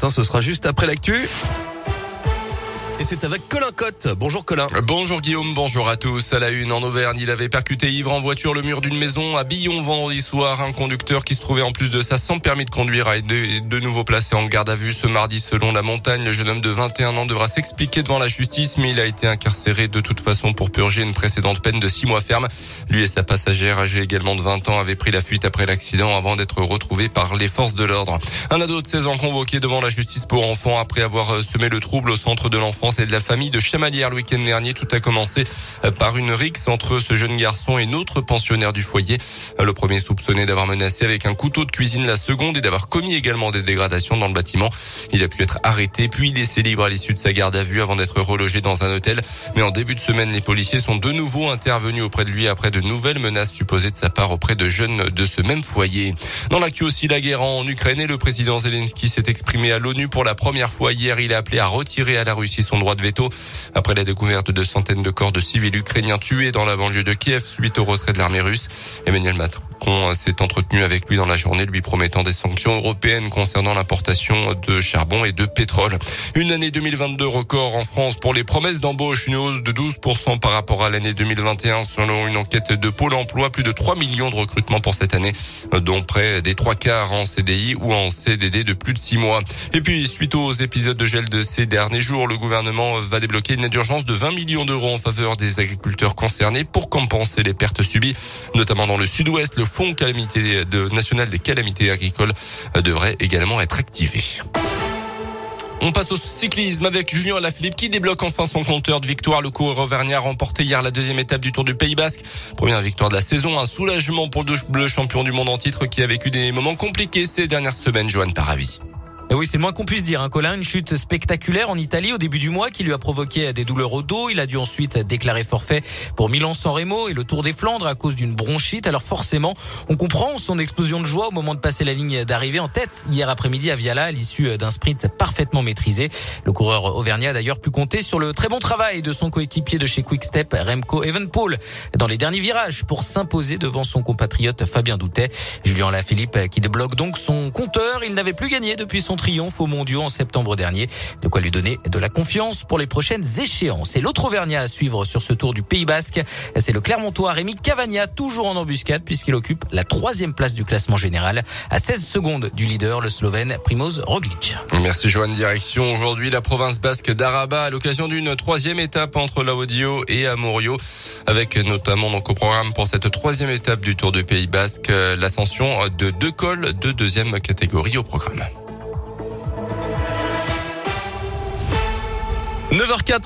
Ce sera juste après l'actu. Et c'est avec Colin Cotte. Bonjour Colin. Bonjour Guillaume, bonjour à tous. À la une en Auvergne, il avait percuté ivre en voiture le mur d'une maison à Billon vendredi soir. Un conducteur qui se trouvait en plus de ça sans permis de conduire a été de nouveau placé en garde à vue ce mardi selon la montagne. Le jeune homme de 21 ans devra s'expliquer devant la justice, mais il a été incarcéré de toute façon pour purger une précédente peine de 6 mois ferme. Lui et sa passagère âgée également de 20 ans avaient pris la fuite après l'accident avant d'être retrouvés par les forces de l'ordre. Un ado de 16 ans convoqué devant la justice pour enfants après avoir semé le trouble au centre de l'enfance et de la famille de Chamalières le week-end dernier. Tout a commencé euh, par une rixe entre ce jeune garçon et notre pensionnaire du foyer. Euh, le premier soupçonné d'avoir menacé avec un couteau de cuisine la seconde et d'avoir commis également des dégradations dans le bâtiment. Il a pu être arrêté puis laissé libre à l'issue de sa garde à vue avant d'être relogé dans un hôtel. Mais en début de semaine, les policiers sont de nouveau intervenus auprès de lui après de nouvelles menaces supposées de sa part auprès de jeunes de ce même foyer. Dans l'actu aussi, la guerre en Ukraine et le président Zelensky s'est exprimé à l'ONU pour la première fois hier. Il a appelé à retirer à la Russie son droit de veto après la découverte de centaines de corps de civils ukrainiens tués dans la banlieue de Kiev suite au retrait de l'armée russe. Emmanuel Macron s'est entretenu avec lui dans la journée, lui promettant des sanctions européennes concernant l'importation de charbon et de pétrole. Une année 2022 record en France pour les promesses d'embauche, une hausse de 12% par rapport à l'année 2021 selon une enquête de Pôle emploi. Plus de 3 millions de recrutements pour cette année, dont près des trois quarts en CDI ou en CDD de plus de 6 mois. Et puis, suite aux épisodes de gel de ces derniers jours, le gouvernement va débloquer une aide d'urgence de 20 millions d'euros en faveur des agriculteurs concernés pour compenser les pertes subies, notamment dans le sud-ouest. Fonds calamité de, national des calamités agricoles euh, devrait également être activé. On passe au cyclisme avec Julien Alaphilippe qui débloque enfin son compteur de victoire. Le coureur auvergnat a remporté hier la deuxième étape du Tour du Pays Basque. Première victoire de la saison, un soulagement pour le champion du monde en titre qui a vécu des moments compliqués ces dernières semaines, Johan Paravi. Oui, c'est le moins qu'on puisse dire. Hein, Colin, une chute spectaculaire en Italie au début du mois qui lui a provoqué des douleurs au dos. Il a dû ensuite déclarer forfait pour Milan-San Remo et le Tour des Flandres à cause d'une bronchite. Alors forcément, on comprend son explosion de joie au moment de passer la ligne d'arrivée en tête hier après-midi à Viala à l'issue d'un sprint parfaitement maîtrisé. Le coureur auvergnat a d'ailleurs pu compter sur le très bon travail de son coéquipier de chez Quickstep, Remco Evenpool, dans les derniers virages pour s'imposer devant son compatriote Fabien Doutet. Julien Lafilippe qui débloque donc son compteur. Il n'avait plus gagné depuis son triomphe aux mondiaux en septembre dernier. De quoi lui donner de la confiance pour les prochaines échéances. Et l'autre Auvergnat à suivre sur ce tour du Pays Basque, c'est le Clermontois Rémi Cavagna, toujours en embuscade puisqu'il occupe la troisième place du classement général à 16 secondes du leader, le Slovène Primoz Roglic. Merci Joanne. Direction aujourd'hui la province basque d'Araba à l'occasion d'une troisième étape entre Laudio et Amorio avec notamment donc au programme pour cette troisième étape du Tour du Pays Basque l'ascension de deux cols de deuxième catégorie au programme. 9h04